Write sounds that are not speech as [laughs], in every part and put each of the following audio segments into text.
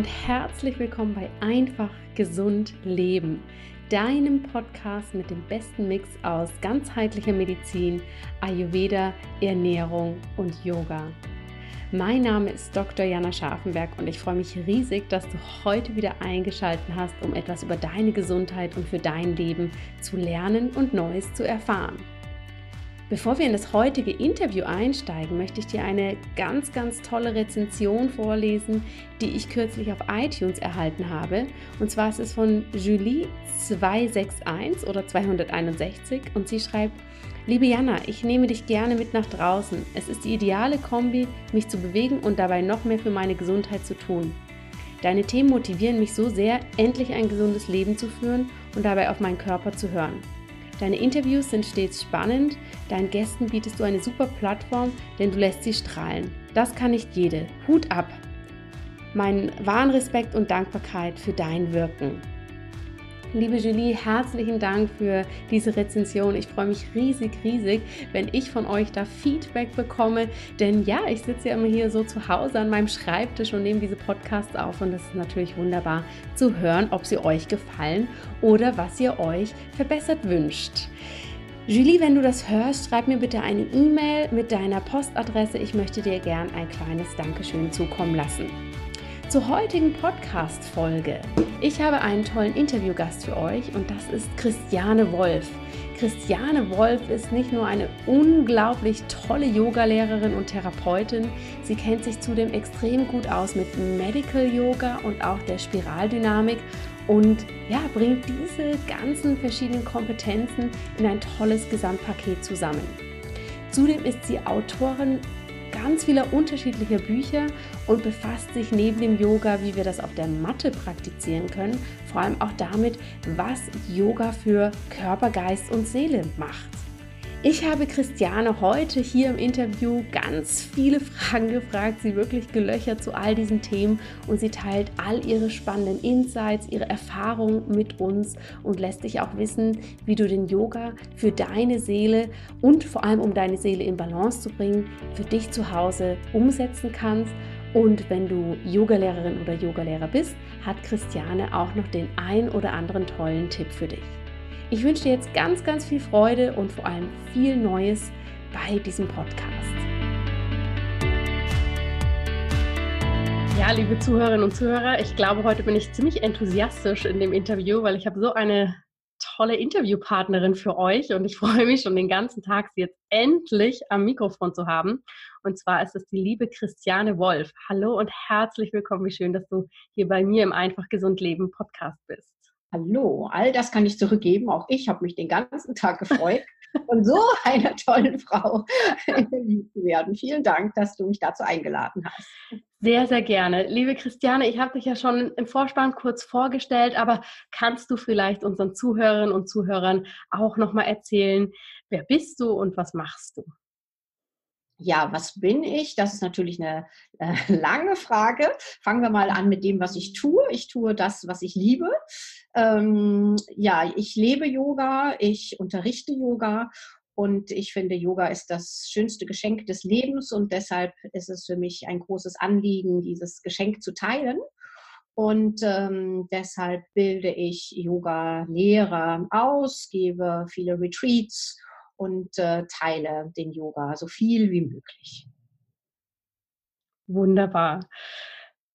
Und herzlich willkommen bei Einfach Gesund Leben, deinem Podcast mit dem besten Mix aus ganzheitlicher Medizin, Ayurveda, Ernährung und Yoga. Mein Name ist Dr. Jana Scharfenberg und ich freue mich riesig, dass du heute wieder eingeschaltet hast, um etwas über deine Gesundheit und für dein Leben zu lernen und Neues zu erfahren. Bevor wir in das heutige Interview einsteigen, möchte ich dir eine ganz, ganz tolle Rezension vorlesen, die ich kürzlich auf iTunes erhalten habe. Und zwar ist es von Julie261 oder 261 und sie schreibt, Liebe Jana, ich nehme dich gerne mit nach draußen. Es ist die ideale Kombi, mich zu bewegen und dabei noch mehr für meine Gesundheit zu tun. Deine Themen motivieren mich so sehr, endlich ein gesundes Leben zu führen und dabei auf meinen Körper zu hören. Deine Interviews sind stets spannend, deinen Gästen bietest du eine super Plattform, denn du lässt sie strahlen. Das kann nicht jede. Hut ab! Meinen wahren Respekt und Dankbarkeit für dein Wirken. Liebe Julie, herzlichen Dank für diese Rezension. Ich freue mich riesig, riesig, wenn ich von euch da Feedback bekomme. Denn ja, ich sitze ja immer hier so zu Hause an meinem Schreibtisch und nehme diese Podcasts auf. Und es ist natürlich wunderbar zu hören, ob sie euch gefallen oder was ihr euch verbessert wünscht. Julie, wenn du das hörst, schreib mir bitte eine E-Mail mit deiner Postadresse. Ich möchte dir gern ein kleines Dankeschön zukommen lassen. Zur heutigen Podcast-Folge. Ich habe einen tollen Interviewgast für euch und das ist Christiane Wolf. Christiane Wolf ist nicht nur eine unglaublich tolle Yogalehrerin und Therapeutin, sie kennt sich zudem extrem gut aus mit Medical Yoga und auch der Spiraldynamik und ja, bringt diese ganzen verschiedenen Kompetenzen in ein tolles Gesamtpaket zusammen. Zudem ist sie Autorin ganz vieler unterschiedlicher Bücher und befasst sich neben dem Yoga, wie wir das auf der Matte praktizieren können, vor allem auch damit, was Yoga für Körper, Geist und Seele macht. Ich habe Christiane heute hier im Interview ganz viele [laughs] Fragen gefragt, sie wirklich gelöchert zu all diesen Themen und sie teilt all ihre spannenden Insights, ihre Erfahrungen mit uns und lässt dich auch wissen, wie du den Yoga für deine Seele und vor allem um deine Seele in Balance zu bringen, für dich zu Hause umsetzen kannst. Und wenn du Yogalehrerin oder Yogalehrer bist, hat Christiane auch noch den ein oder anderen tollen Tipp für dich. Ich wünsche dir jetzt ganz, ganz viel Freude und vor allem viel Neues bei diesem Podcast. Ja, liebe Zuhörerinnen und Zuhörer, ich glaube, heute bin ich ziemlich enthusiastisch in dem Interview, weil ich habe so eine tolle Interviewpartnerin für euch und ich [laughs] freue mich schon den ganzen Tag, sie jetzt endlich am Mikrofon zu haben. Und zwar ist es die liebe Christiane Wolf. Hallo und herzlich willkommen. Wie schön, dass du hier bei mir im Einfach Gesund Leben Podcast bist. Hallo, all das kann ich zurückgeben. Auch ich habe mich den ganzen Tag gefreut, von so [laughs] einer tollen Frau interviewt zu werden. Vielen Dank, dass du mich dazu eingeladen hast. Sehr, sehr gerne. Liebe Christiane, ich habe dich ja schon im Vorspann kurz vorgestellt, aber kannst du vielleicht unseren Zuhörerinnen und Zuhörern auch nochmal erzählen, wer bist du und was machst du? Ja, was bin ich? Das ist natürlich eine äh, [laughs] lange Frage. Fangen wir mal an mit dem, was ich tue. Ich tue das, was ich liebe. Ähm, ja, ich lebe Yoga, ich unterrichte Yoga und ich finde, Yoga ist das schönste Geschenk des Lebens und deshalb ist es für mich ein großes Anliegen, dieses Geschenk zu teilen. Und ähm, deshalb bilde ich Yoga-Lehrer aus, gebe viele Retreats und äh, teile den Yoga so viel wie möglich. Wunderbar.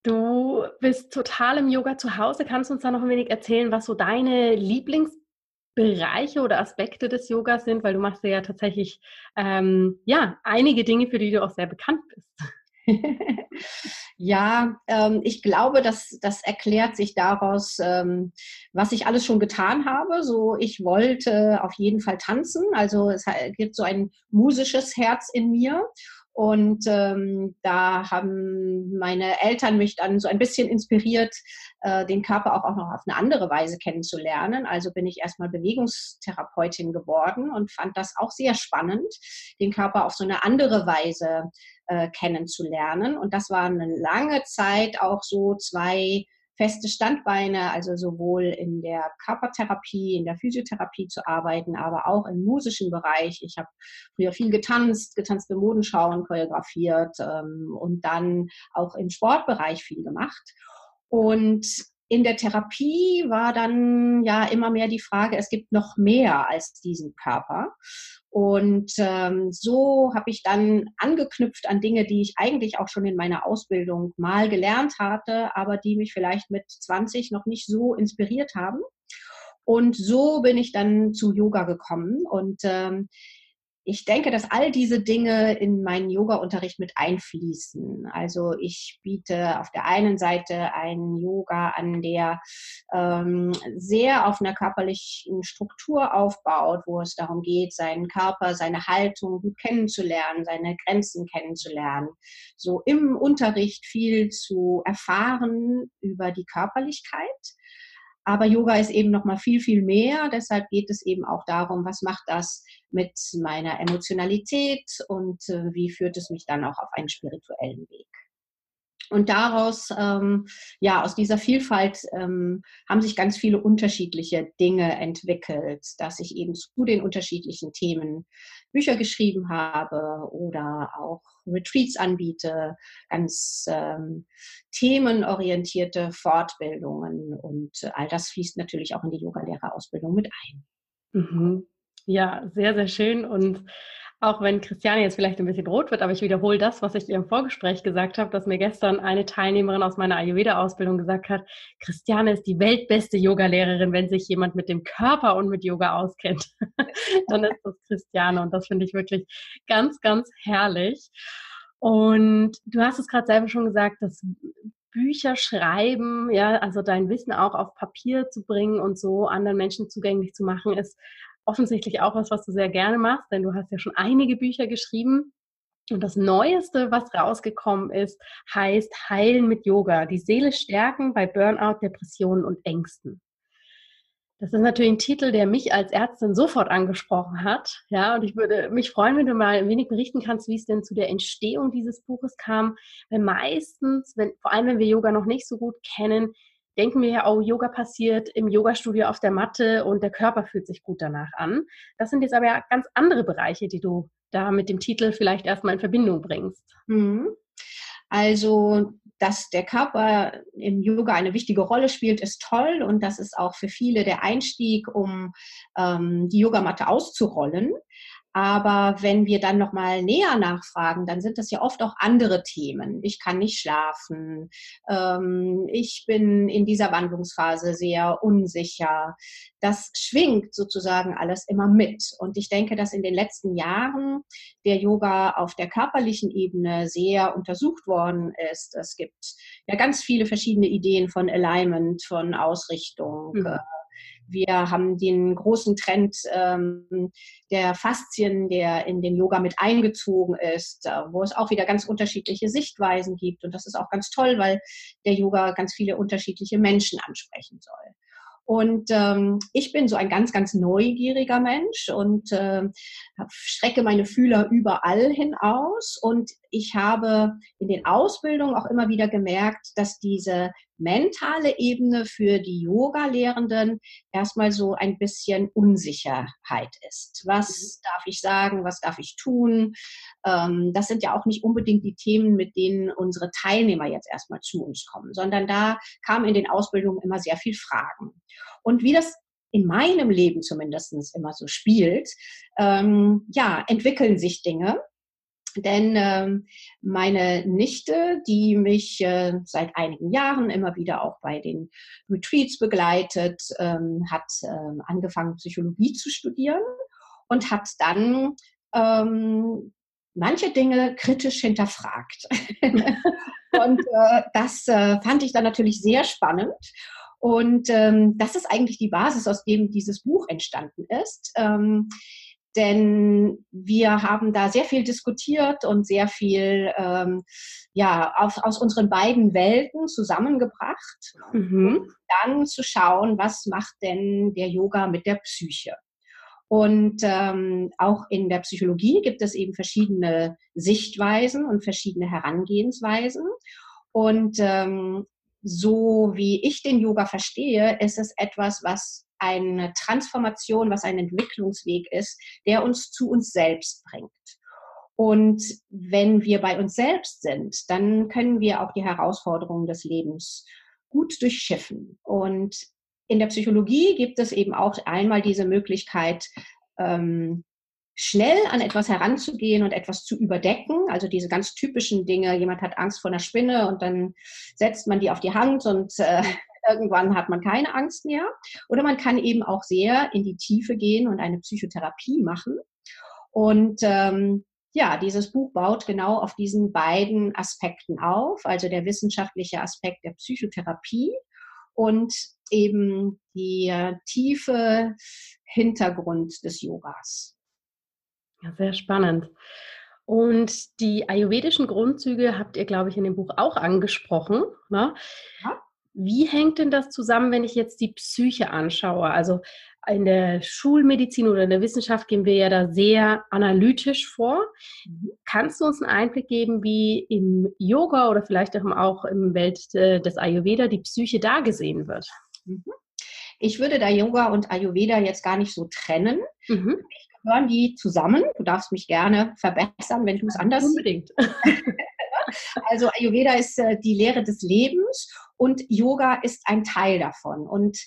Du bist total im Yoga zu Hause. Kannst du uns da noch ein wenig erzählen, was so deine Lieblingsbereiche oder Aspekte des Yogas sind? Weil du machst ja tatsächlich ähm, ja einige Dinge, für die du auch sehr bekannt bist. [laughs] ja, ähm, ich glaube, dass das erklärt sich daraus, ähm, was ich alles schon getan habe. So, ich wollte auf jeden Fall tanzen. Also es gibt so ein musisches Herz in mir. Und ähm, da haben meine Eltern mich dann so ein bisschen inspiriert, äh, den Körper auch, auch noch auf eine andere Weise kennenzulernen. Also bin ich erstmal Bewegungstherapeutin geworden und fand das auch sehr spannend, den Körper auf so eine andere Weise äh, kennenzulernen. Und das war eine lange Zeit auch so zwei feste Standbeine, also sowohl in der Körpertherapie, in der Physiotherapie zu arbeiten, aber auch im musischen Bereich. Ich habe früher viel getanzt, getanzte Modenschauen choreografiert ähm, und dann auch im Sportbereich viel gemacht. Und in der Therapie war dann ja immer mehr die Frage, es gibt noch mehr als diesen Körper. Und ähm, so habe ich dann angeknüpft an Dinge, die ich eigentlich auch schon in meiner Ausbildung mal gelernt hatte, aber die mich vielleicht mit 20 noch nicht so inspiriert haben. Und so bin ich dann zu Yoga gekommen. Und ähm, ich denke, dass all diese Dinge in meinen Yoga-Unterricht mit einfließen. Also ich biete auf der einen Seite einen Yoga an, der ähm, sehr auf einer körperlichen Struktur aufbaut, wo es darum geht, seinen Körper, seine Haltung gut kennenzulernen, seine Grenzen kennenzulernen. So im Unterricht viel zu erfahren über die Körperlichkeit aber Yoga ist eben noch mal viel, viel mehr. Deshalb geht es eben auch darum, was macht das mit meiner Emotionalität und äh, wie führt es mich dann auch auf einen spirituellen Weg. Und daraus, ähm, ja, aus dieser Vielfalt ähm, haben sich ganz viele unterschiedliche Dinge entwickelt, dass ich eben zu den unterschiedlichen Themen Bücher geschrieben habe oder auch Retreats anbiete, ganz ähm, themenorientierte Fortbildungen und all das fließt natürlich auch in die Yogalehrerausbildung mit ein. Mhm. Ja, sehr, sehr schön und auch wenn Christiane jetzt vielleicht ein bisschen rot wird, aber ich wiederhole das, was ich ihr im Vorgespräch gesagt habe, dass mir gestern eine Teilnehmerin aus meiner Ayurveda-Ausbildung gesagt hat, Christiane ist die weltbeste Yogalehrerin, wenn sich jemand mit dem Körper und mit Yoga auskennt. [laughs] Dann ist das Christiane und das finde ich wirklich ganz, ganz herrlich. Und du hast es gerade selber schon gesagt, dass Bücher schreiben, ja, also dein Wissen auch auf Papier zu bringen und so anderen Menschen zugänglich zu machen, ist offensichtlich auch was, was du sehr gerne machst, denn du hast ja schon einige Bücher geschrieben. Und das Neueste, was rausgekommen ist, heißt Heilen mit Yoga, die Seele stärken bei Burnout, Depressionen und Ängsten. Das ist natürlich ein Titel, der mich als Ärztin sofort angesprochen hat. Ja, und ich würde mich freuen, wenn du mal ein wenig berichten kannst, wie es denn zu der Entstehung dieses Buches kam. Weil meistens, wenn, vor allem wenn wir Yoga noch nicht so gut kennen, denken wir ja, oh, Yoga passiert im Yogastudio auf der Matte und der Körper fühlt sich gut danach an. Das sind jetzt aber ja ganz andere Bereiche, die du da mit dem Titel vielleicht erstmal in Verbindung bringst. Mhm. Also, dass der Körper im Yoga eine wichtige Rolle spielt, ist toll und das ist auch für viele der Einstieg, um ähm, die Yogamatte auszurollen. Aber wenn wir dann nochmal näher nachfragen, dann sind das ja oft auch andere Themen. Ich kann nicht schlafen. Ähm, ich bin in dieser Wandlungsphase sehr unsicher. Das schwingt sozusagen alles immer mit. Und ich denke, dass in den letzten Jahren der Yoga auf der körperlichen Ebene sehr untersucht worden ist. Es gibt ja ganz viele verschiedene Ideen von Alignment, von Ausrichtung. Mhm wir haben den großen Trend ähm, der Faszien, der in den Yoga mit eingezogen ist, äh, wo es auch wieder ganz unterschiedliche Sichtweisen gibt. Und das ist auch ganz toll, weil der Yoga ganz viele unterschiedliche Menschen ansprechen soll. Und ähm, ich bin so ein ganz, ganz neugieriger Mensch und äh, strecke meine Fühler überall hinaus. Und ich habe in den Ausbildungen auch immer wieder gemerkt, dass diese mentale Ebene für die Yoga-Lehrenden erstmal so ein bisschen Unsicherheit ist. Was mhm. darf ich sagen? Was darf ich tun? Ähm, das sind ja auch nicht unbedingt die Themen, mit denen unsere Teilnehmer jetzt erstmal zu uns kommen, sondern da kamen in den Ausbildungen immer sehr viel Fragen. Und wie das in meinem Leben zumindest immer so spielt, ähm, ja, entwickeln sich Dinge. Denn ähm, meine Nichte, die mich äh, seit einigen Jahren immer wieder auch bei den Retreats begleitet, ähm, hat ähm, angefangen, Psychologie zu studieren und hat dann manche Dinge kritisch hinterfragt. [laughs] und äh, das äh, fand ich dann natürlich sehr spannend. Und das ist eigentlich die Basis, aus dem dieses Buch entstanden ist. Denn wir haben da sehr viel diskutiert und sehr viel ähm, ja, auf, aus unseren beiden Welten zusammengebracht, mhm. um dann zu schauen, was macht denn der Yoga mit der Psyche. Und ähm, auch in der Psychologie gibt es eben verschiedene Sichtweisen und verschiedene Herangehensweisen. Und ähm, so wie ich den Yoga verstehe, ist es etwas, was eine Transformation, was ein Entwicklungsweg ist, der uns zu uns selbst bringt. Und wenn wir bei uns selbst sind, dann können wir auch die Herausforderungen des Lebens gut durchschiffen. Und in der Psychologie gibt es eben auch einmal diese Möglichkeit, ähm, schnell an etwas heranzugehen und etwas zu überdecken. Also diese ganz typischen Dinge, jemand hat Angst vor einer Spinne und dann setzt man die auf die Hand und äh, irgendwann hat man keine Angst mehr. Oder man kann eben auch sehr in die Tiefe gehen und eine Psychotherapie machen. Und ähm, ja, dieses Buch baut genau auf diesen beiden Aspekten auf, also der wissenschaftliche Aspekt der Psychotherapie und eben die äh, tiefe Hintergrund des Yogas. Ja, sehr spannend. Und die ayurvedischen Grundzüge habt ihr, glaube ich, in dem Buch auch angesprochen. Ne? Ja. Wie hängt denn das zusammen, wenn ich jetzt die Psyche anschaue? Also in der Schulmedizin oder in der Wissenschaft gehen wir ja da sehr analytisch vor. Mhm. Kannst du uns einen Einblick geben, wie im Yoga oder vielleicht auch im Welt äh, des Ayurveda die Psyche da gesehen wird? Mhm. Ich würde da Yoga und Ayurveda jetzt gar nicht so trennen. Mhm. gehören die zusammen. Du darfst mich gerne verbessern, wenn du es anders Unbedingt. [laughs] also Ayurveda ist äh, die Lehre des Lebens und Yoga ist ein Teil davon. Und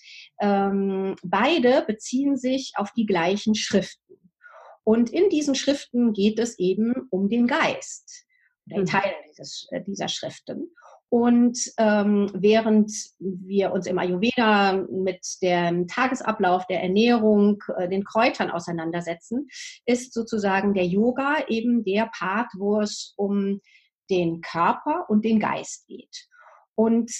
ähm, beide beziehen sich auf die gleichen Schriften. Und in diesen Schriften geht es eben um den Geist, oder mhm. Teil dieses, äh, dieser Schriften. Und ähm, während wir uns im Ayurveda mit dem Tagesablauf der Ernährung, äh, den Kräutern auseinandersetzen, ist sozusagen der Yoga eben der Part, wo es um den Körper und den Geist geht. Und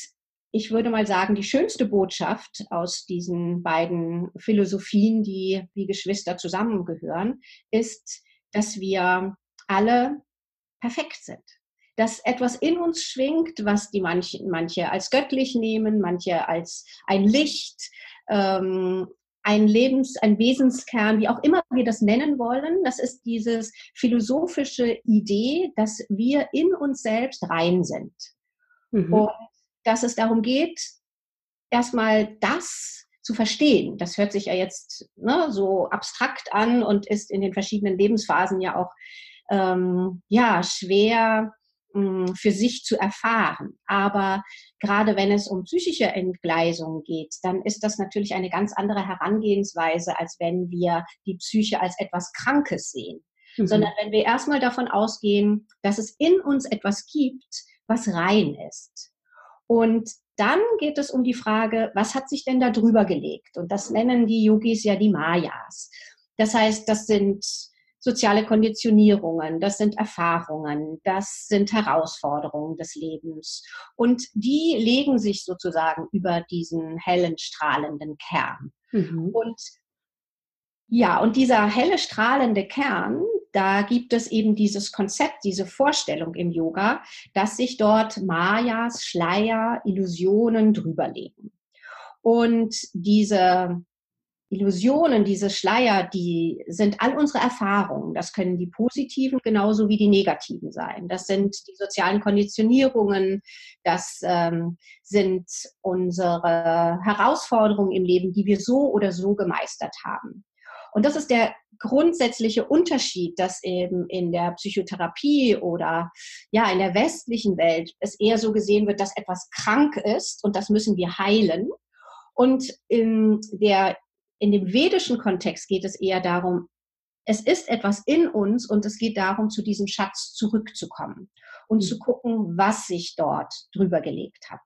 ich würde mal sagen, die schönste Botschaft aus diesen beiden Philosophien, die wie Geschwister zusammengehören, ist, dass wir alle perfekt sind. Dass etwas in uns schwingt, was die manche, manche als göttlich nehmen, manche als ein Licht, ähm, ein Lebens-, ein Wesenskern, wie auch immer wir das nennen wollen. Das ist dieses philosophische Idee, dass wir in uns selbst rein sind. Mhm. Und dass es darum geht, erstmal das zu verstehen. Das hört sich ja jetzt ne, so abstrakt an und ist in den verschiedenen Lebensphasen ja auch ähm, ja schwer mh, hm, für sich zu erfahren. Aber gerade wenn es um psychische Entgleisung geht, dann ist das natürlich eine ganz andere Herangehensweise, als wenn wir die Psyche als etwas Krankes sehen. Mhm. Sondern wenn wir erstmal davon ausgehen, dass es in uns etwas gibt, was rein ist. Und dann geht es um die Frage, was hat sich denn da drüber gelegt? Und das nennen die Yogis ja die Mayas. Das heißt, das sind soziale Konditionierungen, das sind Erfahrungen, das sind Herausforderungen des Lebens. Und die legen sich sozusagen über diesen hellen, strahlenden Kern. Mhm. Und ja, und dieser helle, strahlende Kern, da gibt es eben dieses Konzept, diese Vorstellung im Yoga, dass sich dort Mayas, Schleier, Illusionen drüberlegen. Und diese Illusionen, diese Schleier, die sind all unsere Erfahrungen. Das können die positiven genauso wie die negativen sein. Das sind die sozialen Konditionierungen, das ähm, sind unsere Herausforderungen im Leben, die wir so oder so gemeistert haben. Und das ist der grundsätzliche Unterschied, dass eben in der Psychotherapie oder ja in der westlichen Welt es eher so gesehen wird, dass etwas krank ist und das müssen wir heilen. Und in der in dem vedischen Kontext geht es eher darum, es ist etwas in uns und es geht darum, zu diesem Schatz zurückzukommen und mhm. zu gucken, was sich dort drüber gelegt hat.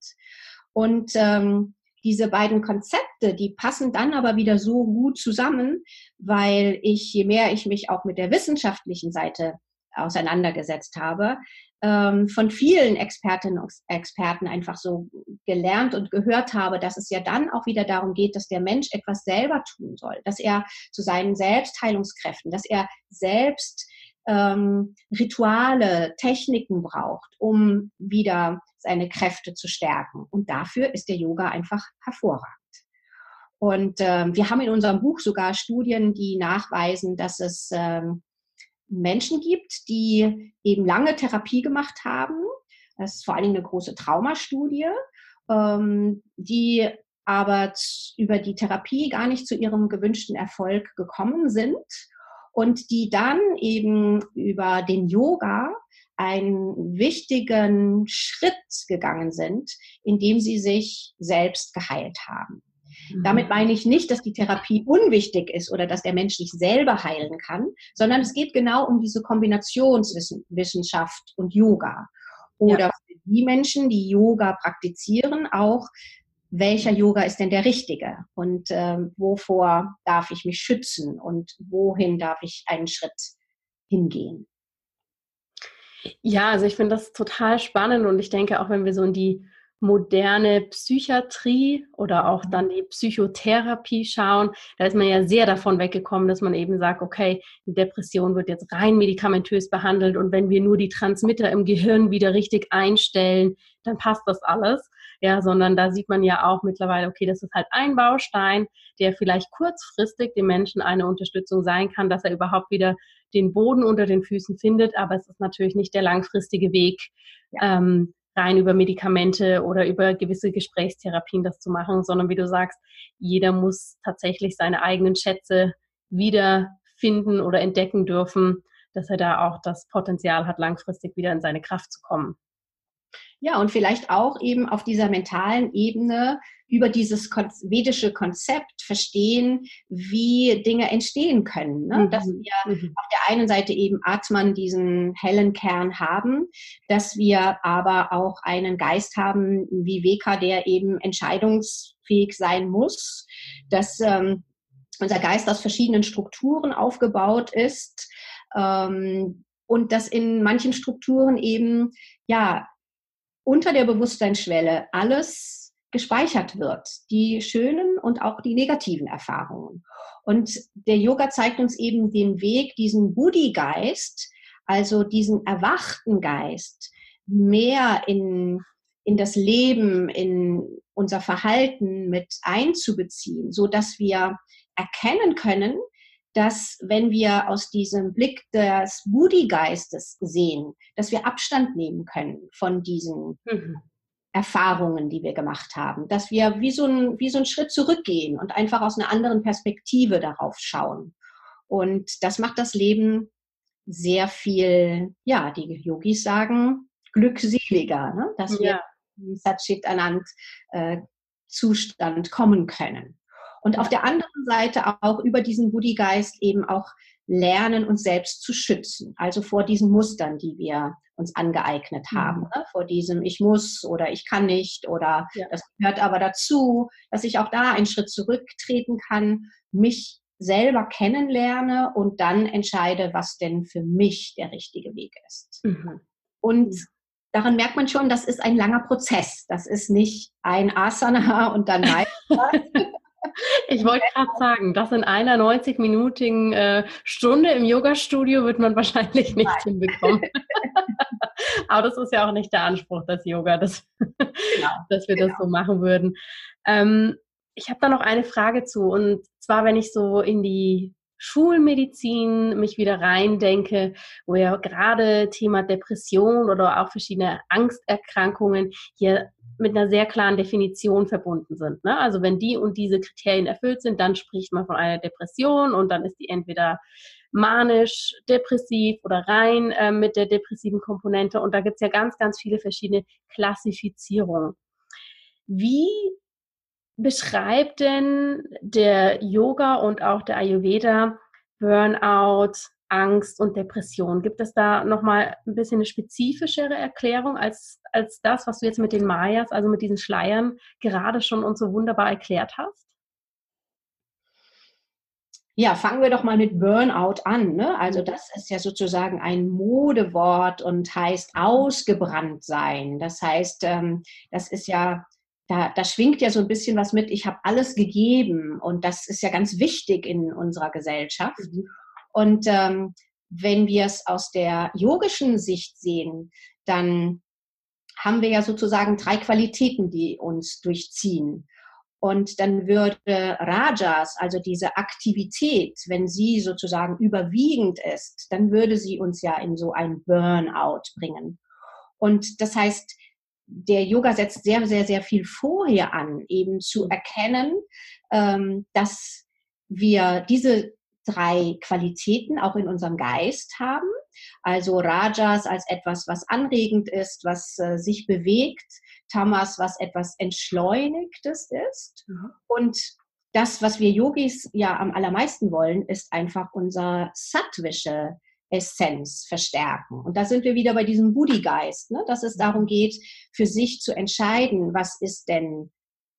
Und ähm, diese beiden Konzepte, die passen dann aber wieder so gut zusammen, weil ich, je mehr ich mich auch mit der wissenschaftlichen Seite auseinandergesetzt habe, ähm, von vielen Expertinnen und Experten einfach so gelernt und gehört habe, dass es ja dann auch wieder darum geht, dass der Mensch etwas selber tun soll, dass er zu seinen Selbstheilungskräften, dass er selbst ähm, Rituale, Techniken braucht, um wieder seine Kräfte zu stärken. Und dafür ist der Yoga einfach hervorragend. Und ähm, wir haben in unserem Buch sogar Studien, die nachweisen, dass es ähm, Menschen gibt, die eben lange Therapie gemacht haben. Das ist vor allen Dingen eine große Traumastudie, ähm, die aber über die Therapie gar nicht zu ihrem gewünschten Erfolg gekommen sind und die dann eben über den Yoga einen wichtigen Schritt gegangen sind, indem sie sich selbst geheilt haben. Damit mhm. meine ich nicht, dass die Therapie unwichtig ist oder dass der Mensch sich selber heilen kann, sondern es geht genau um diese Kombinationswissenschaft und Yoga. Oder ja. für die Menschen, die Yoga praktizieren, auch, welcher Yoga ist denn der richtige und äh, wovor darf ich mich schützen und wohin darf ich einen Schritt hingehen. Ja, also ich finde das total spannend und ich denke auch, wenn wir so in die moderne Psychiatrie oder auch dann die Psychotherapie schauen, da ist man ja sehr davon weggekommen, dass man eben sagt, okay, die Depression wird jetzt rein medikamentös behandelt und wenn wir nur die Transmitter im Gehirn wieder richtig einstellen, dann passt das alles. Ja, sondern da sieht man ja auch mittlerweile, okay, das ist halt ein Baustein, der vielleicht kurzfristig dem Menschen eine Unterstützung sein kann, dass er überhaupt wieder den Boden unter den Füßen findet, aber es ist natürlich nicht der langfristige Weg, ja. ähm, rein über Medikamente oder über gewisse Gesprächstherapien das zu machen, sondern wie du sagst, jeder muss tatsächlich seine eigenen Schätze wiederfinden oder entdecken dürfen, dass er da auch das Potenzial hat, langfristig wieder in seine Kraft zu kommen. Ja, und vielleicht auch eben auf dieser mentalen Ebene über dieses vedische Konzept verstehen, wie Dinge entstehen können. Ne? Mhm. Dass wir mhm. auf der einen Seite eben Atman, diesen hellen Kern haben, dass wir aber auch einen Geist haben wie Veka, der eben entscheidungsfähig sein muss, dass ähm, unser Geist aus verschiedenen Strukturen aufgebaut ist. Ähm, und dass in manchen Strukturen eben ja unter der Bewusstseinsschwelle alles gespeichert wird, die schönen und auch die negativen Erfahrungen. Und der Yoga zeigt uns eben den Weg, diesen Buddhi-Geist, also diesen erwachten Geist, mehr in, in das Leben, in unser Verhalten mit einzubeziehen, so dass wir erkennen können, dass wenn wir aus diesem Blick des Buddhi-Geistes sehen, dass wir Abstand nehmen können von diesen mhm. Erfahrungen, die wir gemacht haben, dass wir wie so, ein, wie so einen Schritt zurückgehen und einfach aus einer anderen Perspektive darauf schauen. Und das macht das Leben sehr viel, ja, die Yogis sagen, glückseliger, ne? dass ja. wir in Satchit Anand äh, Zustand kommen können. Und auf der anderen Seite auch über diesen Buddhi-Geist eben auch lernen, uns selbst zu schützen. Also vor diesen Mustern, die wir uns angeeignet mhm. haben. Ne? Vor diesem Ich muss oder ich kann nicht oder ja. das gehört aber dazu, dass ich auch da einen Schritt zurücktreten kann, mich selber kennenlerne und dann entscheide, was denn für mich der richtige Weg ist. Mhm. Und daran merkt man schon, das ist ein langer Prozess. Das ist nicht ein Asana [laughs] und dann weiter. Ich wollte gerade sagen, das in einer 90-minütigen äh, Stunde im Yoga-Studio wird man wahrscheinlich nicht Nein. hinbekommen. [laughs] Aber das ist ja auch nicht der Anspruch des Yoga, dass, genau. [laughs] dass wir genau. das so machen würden. Ähm, ich habe da noch eine Frage zu. Und zwar, wenn ich so in die Schulmedizin mich wieder reindenke, wo ja gerade Thema Depression oder auch verschiedene Angsterkrankungen hier mit einer sehr klaren Definition verbunden sind. Ne? Also wenn die und diese Kriterien erfüllt sind, dann spricht man von einer Depression und dann ist die entweder manisch, depressiv oder rein äh, mit der depressiven Komponente. Und da gibt es ja ganz, ganz viele verschiedene Klassifizierungen. Wie beschreibt denn der Yoga und auch der Ayurveda Burnout, Angst und Depression? Gibt es da nochmal ein bisschen eine spezifischere Erklärung als, als das, was du jetzt mit den Mayas, also mit diesen Schleiern, gerade schon uns so wunderbar erklärt hast? Ja, fangen wir doch mal mit Burnout an. Ne? Also das ist ja sozusagen ein Modewort und heißt ausgebrannt sein. Das heißt, ähm, das ist ja, da, da schwingt ja so ein bisschen was mit, ich habe alles gegeben und das ist ja ganz wichtig in unserer Gesellschaft. Mhm. Und ähm, wenn wir es aus der yogischen Sicht sehen, dann haben wir ja sozusagen drei Qualitäten, die uns durchziehen. Und dann würde Rajas, also diese Aktivität, wenn sie sozusagen überwiegend ist, dann würde sie uns ja in so ein Burnout bringen. Und das heißt, der Yoga setzt sehr, sehr, sehr viel vorher an, eben zu erkennen, ähm, dass wir diese drei Qualitäten auch in unserem Geist haben. Also Rajas als etwas, was anregend ist, was äh, sich bewegt, Tamas, was etwas Entschleunigtes ist. Mhm. Und das, was wir Yogis ja am allermeisten wollen, ist einfach unser sattwische Essenz verstärken. Und da sind wir wieder bei diesem Buddhi-Geist, ne? dass es darum geht, für sich zu entscheiden, was ist denn,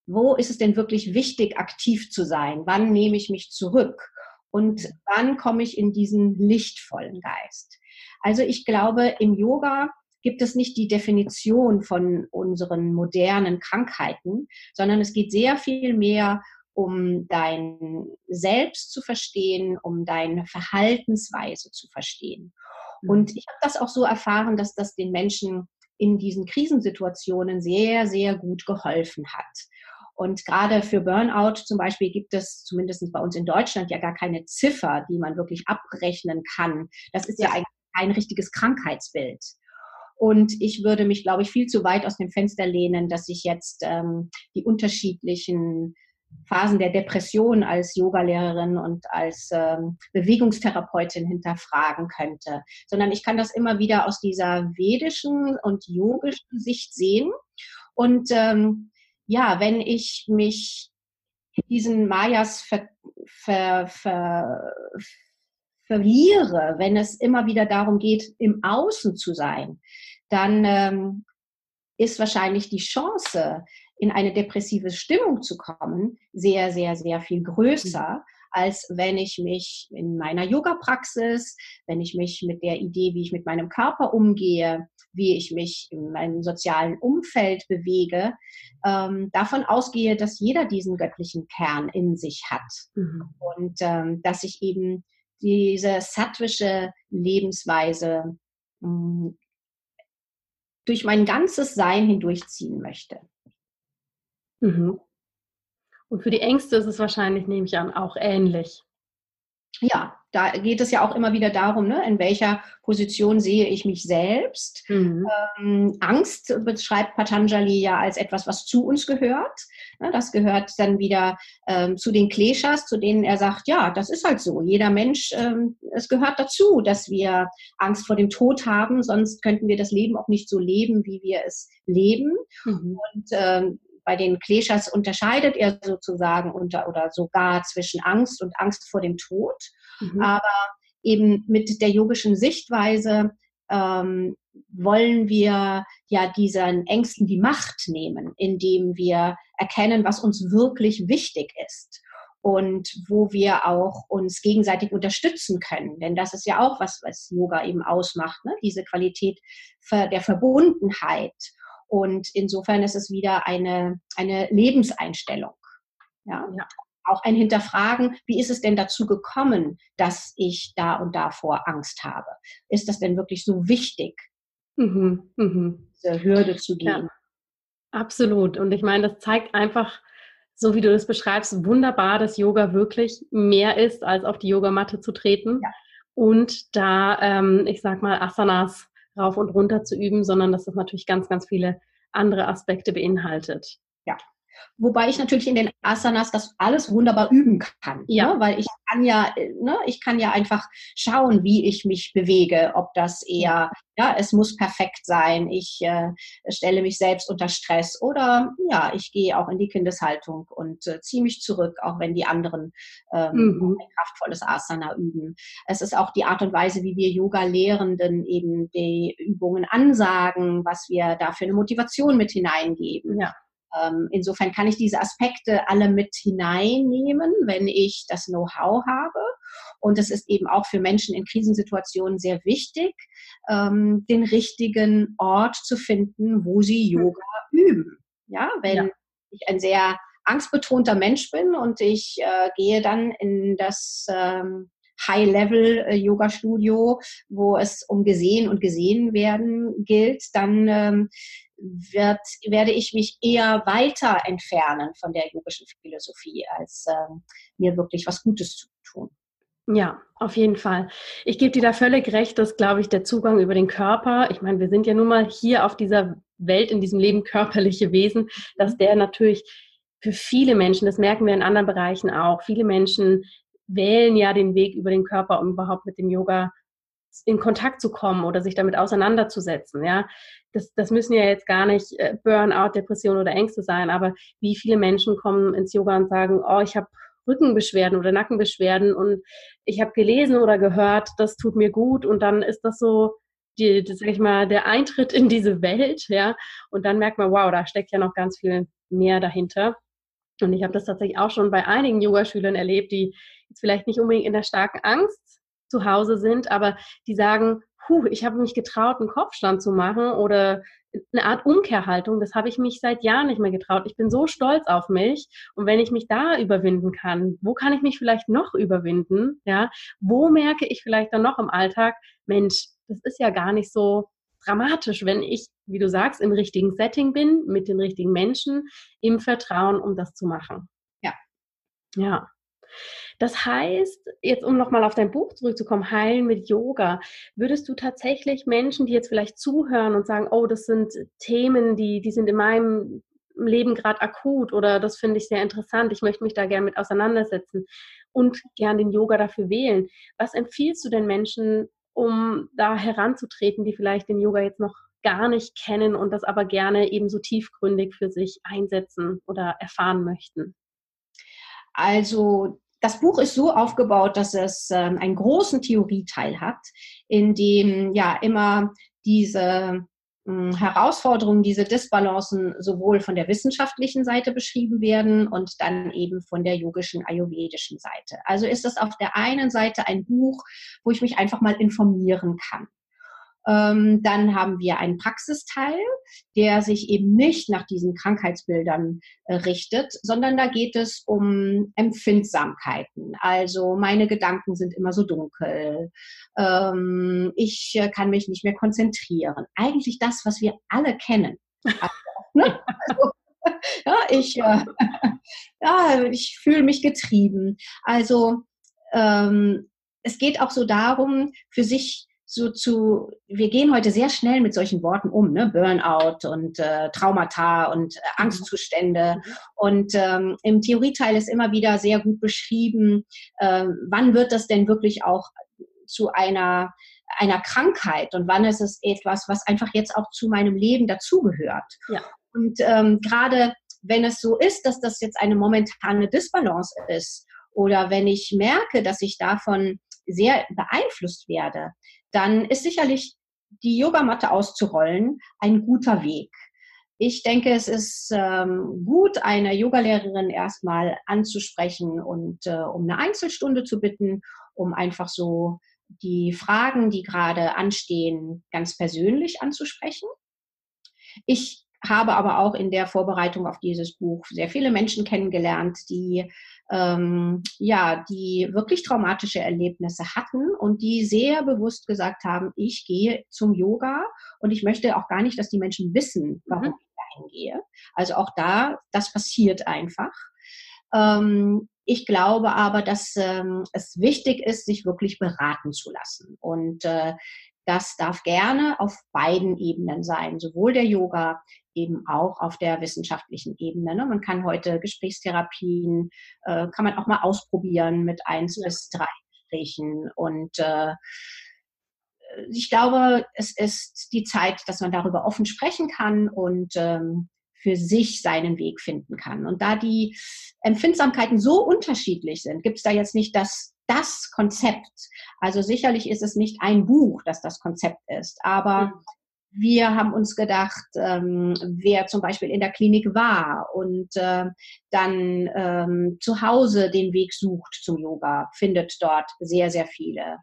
wo ist es denn wirklich wichtig, aktiv zu sein? Wann nehme ich mich zurück? Und wann komme ich in diesen lichtvollen Geist? Also ich glaube, im Yoga gibt es nicht die Definition von unseren modernen Krankheiten, sondern es geht sehr viel mehr um dein Selbst zu verstehen, um deine Verhaltensweise zu verstehen. Mhm. Und ich habe das auch so erfahren, dass das den Menschen in diesen Krisensituationen sehr, sehr gut geholfen hat. Und gerade für Burnout zum Beispiel gibt es zumindest bei uns in Deutschland ja gar keine Ziffer, die man wirklich abrechnen kann. Das ist ja, eigentlich kein richtiges Krankheitsbild. Und ich würde mich, glaube ich, viel zu weit aus dem Fenster lehnen, dass ich jetzt ähm, die unterschiedlichen Phasen der Depression als Yogalehrerin und als ähm, Bewegungstherapeutin hinterfragen könnte, sondern ich kann das immer wieder aus dieser vedischen und yogischen Sicht sehen. Und ähm, ja, wenn ich mich diesen Mayas ver, ver, ver, verliere, wenn es immer wieder darum geht, im Außen zu sein, dann ähm, ist wahrscheinlich die Chance, in eine depressive Stimmung zu kommen, sehr, sehr, sehr viel größer, als wenn ich mich in meiner Yoga-Praxis, wenn ich mich mit der Idee, wie ich mit meinem Körper umgehe, wie ich mich in meinem sozialen Umfeld bewege, ähm, davon ausgehe, dass jeder diesen göttlichen Kern in sich hat. Mhm. Und ähm, dass ich eben diese sattwische Lebensweise mh, mm, durch mein ganzes Sein hindurchziehen möchte. Mhm. Und für die Ängste ist es wahrscheinlich, nehme ich an, auch ähnlich. Ja, da geht es ja auch immer wieder darum, ne, in welcher Position sehe ich mich selbst. Mhm. Ähm, Angst beschreibt Patanjali ja als etwas, was zu uns gehört. Ne, das gehört dann wieder ähm, zu den Kleshas, zu denen er sagt, ja, das ist halt so. Jeder Mensch, ähm, es gehört dazu, dass wir Angst vor dem Tod haben, sonst könnten wir das Leben auch nicht so leben, wie wir es leben. Mhm. Und ähm, bei den Kleshas unterscheidet er sozusagen unter oder sogar zwischen Angst und Angst vor dem Tod. Mhm. Aber eben mit der yogischen Sichtweise ähm, wollen wir ja diesen Ängsten die Macht nehmen, indem wir erkennen, was uns wirklich wichtig ist und wo wir auch uns gegenseitig unterstützen können. Denn das ist ja auch was, was Yoga eben ausmacht, ne? diese Qualität der Verbundenheit und insofern ist es wieder eine, eine Lebenseinstellung. Ja? ja. Auch ein Hinterfragen, wie ist es denn dazu gekommen, dass ich da und davor Angst habe? Ist das denn wirklich so wichtig, mhm, mh. diese Hürde zu gehen? Ja, absolut. Und ich meine, das zeigt einfach, so wie du das beschreibst, wunderbar, dass Yoga wirklich mehr ist, als auf die Yogamatte zu treten ja. und da, ähm, ich sag mal, Asanas rauf und runter zu üben, sondern dass das natürlich ganz, ganz viele andere Aspekte beinhaltet. Ja, Wobei ich natürlich in den Asanas das alles wunderbar üben kann. Ja. Ne? Weil ich kann ja, ne, ich kann ja einfach schauen, wie ich mich bewege, ob das eher, ja, es muss perfekt sein, ich äh, stelle mich selbst unter Stress oder ja, ich gehe auch in die Kindeshaltung und äh, ziehe mich zurück, auch wenn die anderen ähm, mhm. ein kraftvolles Asana üben. Es ist auch die Art und Weise, wie wir Yoga-Lehrenden eben die Übungen ansagen, was wir da für eine Motivation mit hineingeben. Ja. Ähm, insofern kann ich diese Aspekte alle mit hineinnehmen, wenn ich das Know-how habe. Und es ist eben auch für Menschen in Krisensituationen sehr wichtig, ähm, den richtigen Ort zu finden, wo sie Yoga üben. Ja, wenn ja. ich ein sehr angstbetonter Mensch bin und ich äh, gehe dann in das ähm, High-Level-Yoga-Studio, wo es um gesehen und gesehen werden gilt, dann ähm, wird, werde ich mich eher weiter entfernen von der yogischen Philosophie, als ähm, mir wirklich was Gutes zu tun. Ja, auf jeden Fall. Ich gebe dir da völlig recht, dass, glaube ich, der Zugang über den Körper, ich meine, wir sind ja nun mal hier auf dieser Welt, in diesem Leben körperliche Wesen, dass mhm. der natürlich für viele Menschen, das merken wir in anderen Bereichen auch, viele Menschen wählen ja den Weg über den Körper, um überhaupt mit dem Yoga in Kontakt zu kommen oder sich damit auseinanderzusetzen. Ja, das, das müssen ja jetzt gar nicht äh, Burnout, Depression oder Ängste sein, aber wie viele Menschen kommen ins Yoga und sagen, oh, ich habe Rückenbeschwerden oder Nackenbeschwerden und ich habe gelesen oder gehört, das tut mir gut und dann ist das so die, das, sag ich mal, der Eintritt in diese Welt, ja, und dann merkt man, wow, da steckt ja noch ganz viel mehr dahinter. Und ich habe das tatsächlich auch schon bei einigen Yogaschülern erlebt, die jetzt vielleicht nicht unbedingt in der starken Angst zu Hause sind, aber die sagen, puh, ich habe mich getraut, einen Kopfstand zu machen oder eine Art Umkehrhaltung, das habe ich mich seit Jahren nicht mehr getraut. Ich bin so stolz auf mich und wenn ich mich da überwinden kann, wo kann ich mich vielleicht noch überwinden? Ja, wo merke ich vielleicht dann noch im Alltag, Mensch, das ist ja gar nicht so dramatisch, wenn ich, wie du sagst, im richtigen Setting bin, mit den richtigen Menschen, im Vertrauen, um das zu machen. Ja. Ja. Das heißt, jetzt um nochmal auf dein Buch zurückzukommen, Heilen mit Yoga, würdest du tatsächlich Menschen, die jetzt vielleicht zuhören und sagen, oh, das sind Themen, die, die sind in meinem Leben gerade akut oder das finde ich sehr interessant, ich möchte mich da gerne mit auseinandersetzen und gern den Yoga dafür wählen. Was empfiehlst du den Menschen, um da heranzutreten, die vielleicht den Yoga jetzt noch gar nicht kennen und das aber gerne eben so tiefgründig für sich einsetzen oder erfahren möchten? Also das Buch ist so aufgebaut, dass es ähm, einen großen Theorieteil hat, in dem ja immer diese hm, Herausforderungen, diese Disbalancen sowohl von der wissenschaftlichen Seite beschrieben werden und dann eben von der yogischen ayurvedischen Seite. Also ist es auf der einen Seite ein Buch, wo ich mich einfach mal informieren kann. Ähm, dann haben wir einen Praxisteil, der sich eben nicht nach diesen Krankheitsbildern äh, richtet, sondern da geht es um Empfindsamkeiten. Also meine Gedanken sind immer so dunkel. Ähm, ich äh, kann mich nicht mehr konzentrieren. Eigentlich das, was wir alle kennen. Also, ne? also, [laughs] ja, ich, äh, [laughs] ja, ich fühle mich getrieben. Also ähm, es geht auch so darum, für sich so zu, wir gehen heute sehr schnell mit solchen Worten um, ne? Burnout und äh, Traumata und äh, mhm. Angstzustände. Mhm. Und ähm, im Theorieteil ist immer wieder sehr gut beschrieben, äh, wann wird das denn wirklich auch zu einer einer Krankheit und wann ist es etwas, was einfach jetzt auch zu meinem Leben dazugehört. Ja. Und ähm, gerade wenn es so ist, dass das jetzt eine momentane Disbalance ist oder wenn ich merke, dass ich davon sehr beeinflusst werde, dann ist sicherlich die Yogamatte auszurollen ein guter Weg. Ich denke, es ist ähm, gut, eine Yogalehrerin erstmal anzusprechen und äh, um eine Einzelstunde zu bitten, um einfach so die Fragen, die gerade anstehen, ganz persönlich anzusprechen. Ich habe aber auch in der Vorbereitung auf dieses Buch sehr viele Menschen kennengelernt, die ähm, ja, die wirklich traumatische Erlebnisse hatten und die sehr bewusst gesagt haben, ich gehe zum Yoga und ich möchte auch gar nicht, dass die Menschen wissen, warum mhm. ich dahin gehe. Also auch da, das passiert einfach. Ähm, ich glaube aber, dass ähm, es wichtig ist, sich wirklich beraten zu lassen. Und äh, das darf gerne auf beiden Ebenen sein, sowohl der Yoga, eben auch auf der wissenschaftlichen Ebene. Ne? Man kann heute Gesprächstherapien, äh, kann man auch mal ausprobieren mit eins bis drei Gesprächen. Und äh, ich glaube, es ist die Zeit, dass man darüber offen sprechen kann und ähm, für sich seinen Weg finden kann. Und da die Empfindsamkeiten so unterschiedlich sind, gibt es da jetzt nicht das, das Konzept. Also sicherlich ist es nicht ein Buch, das das Konzept ist, aber mhm. Wir haben uns gedacht, ähm, wer zum Beispiel in der Klinik war und äh, dann ähm, zu Hause den Weg sucht zum Yoga, findet dort sehr, sehr viele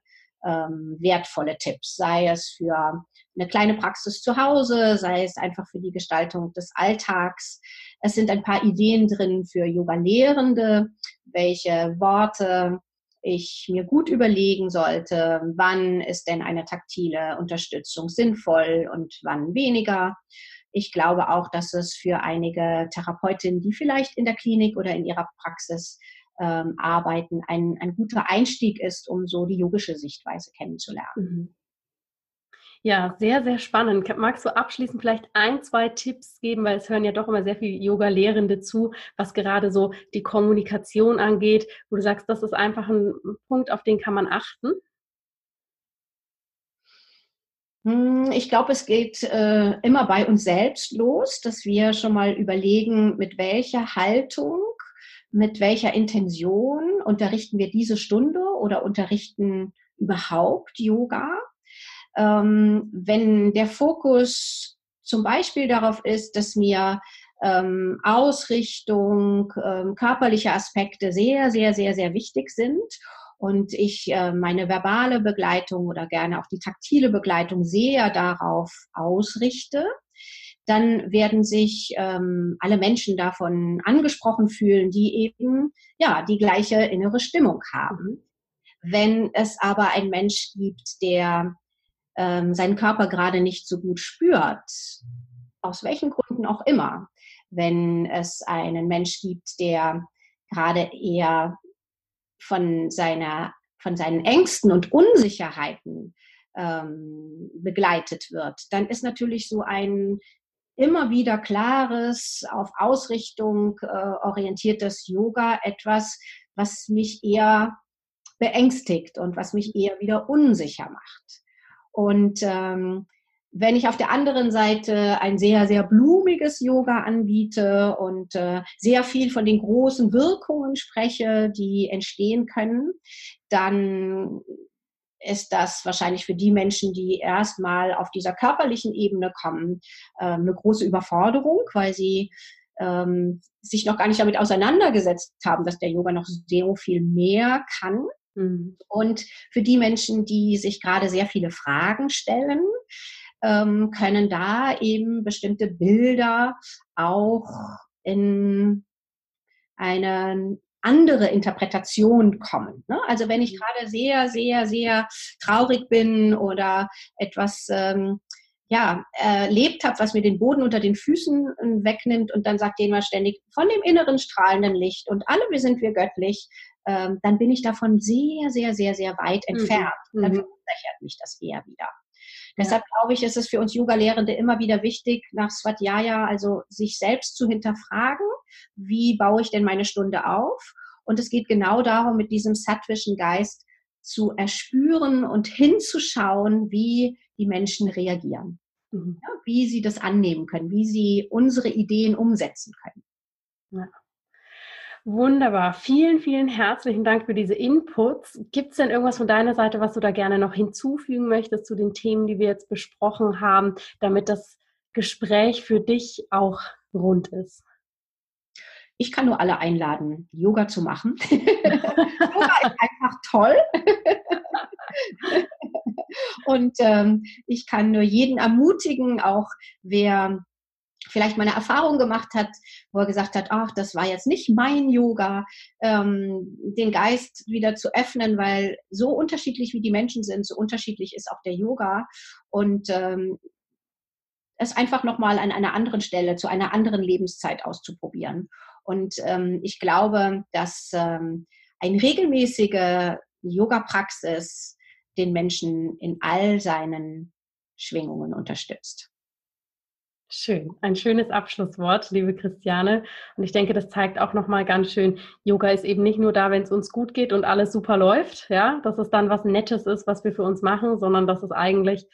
ähm, wertvolle Tipps, sei es für eine kleine Praxis zu Hause, sei es einfach für die Gestaltung des Alltags. Es sind ein paar Ideen drin für Yoga-Lehrende, welche Worte ich mir gut überlegen sollte, wann ist denn eine taktile Unterstützung sinnvoll und wann weniger. Ich glaube auch, dass es für einige Therapeutinnen, die vielleicht in der Klinik oder in ihrer Praxis ähm, arbeiten, ein, ein guter Einstieg ist, um so die yogische Sichtweise kennenzulernen. Mhm. Ja, sehr, sehr spannend. Magst du abschließend vielleicht ein, zwei Tipps geben, weil es hören ja doch immer sehr viele Yoga-Lehrende zu, was gerade so die Kommunikation angeht, wo du sagst, das ist einfach ein Punkt, auf den kann man achten? Hm, ich glaube, es geht äh, immer bei uns selbst los, dass wir schon mal überlegen, mit welcher Haltung, mit welcher Intention unterrichten wir diese Stunde oder unterrichten überhaupt Yoga ähm, wenn der Fokus zum Beispiel darauf ist, dass mir ähm, Ausrichtung, ähm, körperliche Aspekte sehr, sehr, sehr, sehr wichtig sind und ich äh, meine verbale Begleitung oder gerne auch die taktile Begleitung sehr darauf ausrichte, dann werden sich ähm, alle Menschen davon angesprochen fühlen, die eben ja die gleiche innere Stimmung haben. Wenn es aber ein Mensch gibt, der ähm, seinen Körper gerade nicht so gut spürt, aus welchen Gründen auch immer, wenn es einen Mensch gibt, der gerade eher von seiner von seinen Ängsten und Unsicherheiten ähm, begleitet wird, dann ist natürlich so ein immer wieder klares, auf Ausrichtung äh, orientiertes Yoga etwas, was mich eher beängstigt und was mich eher wieder unsicher macht. Und ähm, wenn ich auf der anderen Seite ein sehr, sehr blumiges Yoga anbiete und äh, sehr viel von den großen Wirkungen spreche, die entstehen können, dann ist das wahrscheinlich für die Menschen, die erstmal auf dieser körperlichen Ebene kommen, äh, eine große Überforderung, weil sie ähm, sich noch gar nicht damit auseinandergesetzt haben, dass der Yoga noch sehr viel mehr kann. Mhm. Und für die Menschen, die sich gerade sehr viele Fragen stellen, ähm, können da eben bestimmte Bilder auch in eine andere Interpretation kommen. Ne? Also wenn ich mhm. gerade sehr, sehr, sehr traurig bin oder etwas ähm, ja, erlebt habe, was mir den Boden unter den Füßen äh, wegnimmt und dann sagt jemand ständig von dem inneren strahlenden Licht und alle wir sind wir göttlich, ähm, dann bin ich davon sehr, sehr, sehr, sehr weit mhm. entfernt. Mhm. Dann verunsichert mich das eher wieder. Ja. Deshalb glaube ich, ist es für uns Yoga-Lehrende immer wieder wichtig, nach Swadhyaya, also sich selbst zu hinterfragen, wie baue ich denn meine Stunde auf? Und es geht genau darum, mit diesem sattwischen Geist zu erspüren und hinzuschauen, wie die Menschen reagieren, mhm. ja, wie sie das annehmen können, wie sie unsere Ideen umsetzen können. Ja. Wunderbar. Vielen, vielen herzlichen Dank für diese Inputs. Gibt es denn irgendwas von deiner Seite, was du da gerne noch hinzufügen möchtest zu den Themen, die wir jetzt besprochen haben, damit das Gespräch für dich auch rund ist? Ich kann nur alle einladen, Yoga zu machen. [laughs] Yoga ist einfach toll. [laughs] Und ähm, ich kann nur jeden ermutigen, auch wer vielleicht mal eine Erfahrung gemacht hat, wo er gesagt hat, ach, das war jetzt nicht mein Yoga, ähm, den Geist wieder zu öffnen, weil so unterschiedlich wie die Menschen sind, so unterschiedlich ist auch der Yoga und ähm, es einfach nochmal an einer anderen Stelle, zu einer anderen Lebenszeit auszuprobieren. Und ähm, ich glaube, dass ähm, eine regelmäßige Yoga-Praxis den Menschen in all seinen Schwingungen unterstützt. Schön, ein schönes Abschlusswort, liebe Christiane. Und ich denke, das zeigt auch nochmal ganz schön, Yoga ist eben nicht nur da, wenn es uns gut geht und alles super läuft, ja, dass es dann was Nettes ist, was wir für uns machen, sondern dass es eigentlich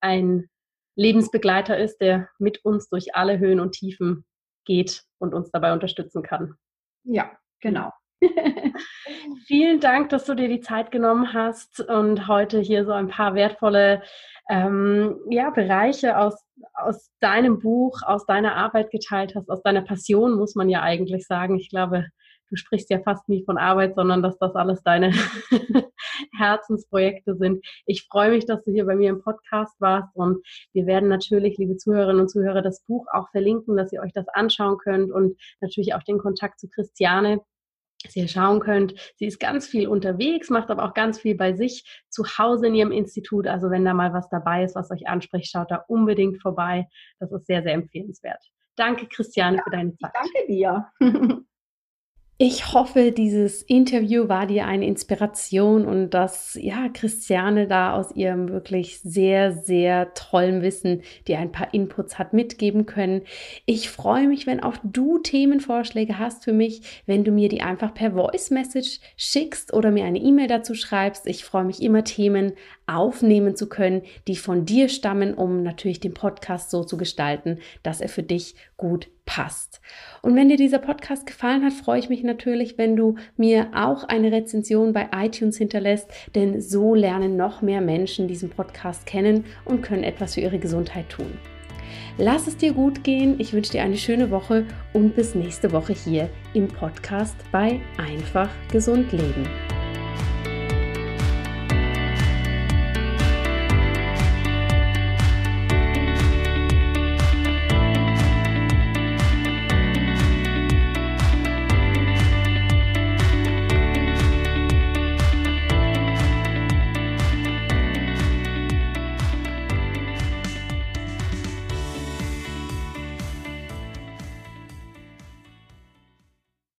ein Lebensbegleiter ist, der mit uns durch alle Höhen und Tiefen geht und uns dabei unterstützen kann. Ja, genau. [laughs] Vielen Dank, dass du dir die Zeit genommen hast und heute hier so ein paar wertvolle ähm, ja, Bereiche aus, aus deinem Buch, aus deiner Arbeit geteilt hast, aus deiner Passion, muss man ja eigentlich sagen. Ich glaube, du sprichst ja fast nie von Arbeit, sondern dass das alles deine [laughs] Herzensprojekte sind. Ich freue mich, dass du hier bei mir im Podcast warst und wir werden natürlich, liebe Zuhörerinnen und Zuhörer, das Buch auch verlinken, dass ihr euch das anschauen könnt und natürlich auch den Kontakt zu Christiane dass ihr schauen könnt. Sie ist ganz viel unterwegs, macht aber auch ganz viel bei sich zu Hause in ihrem Institut. Also wenn da mal was dabei ist, was euch anspricht, schaut da unbedingt vorbei. Das ist sehr, sehr empfehlenswert. Danke, Christiane, ja, für deine Zeit. Danke dir. [laughs] Ich hoffe, dieses Interview war dir eine Inspiration und dass ja Christiane da aus ihrem wirklich sehr sehr tollen Wissen dir ein paar Inputs hat mitgeben können. Ich freue mich, wenn auch du Themenvorschläge hast für mich, wenn du mir die einfach per Voice Message schickst oder mir eine E-Mail dazu schreibst. Ich freue mich immer Themen aufnehmen zu können, die von dir stammen, um natürlich den Podcast so zu gestalten, dass er für dich gut passt. Und wenn dir dieser Podcast gefallen hat, freue ich mich natürlich, wenn du mir auch eine Rezension bei iTunes hinterlässt, denn so lernen noch mehr Menschen diesen Podcast kennen und können etwas für ihre Gesundheit tun. Lass es dir gut gehen, ich wünsche dir eine schöne Woche und bis nächste Woche hier im Podcast bei Einfach Gesund Leben.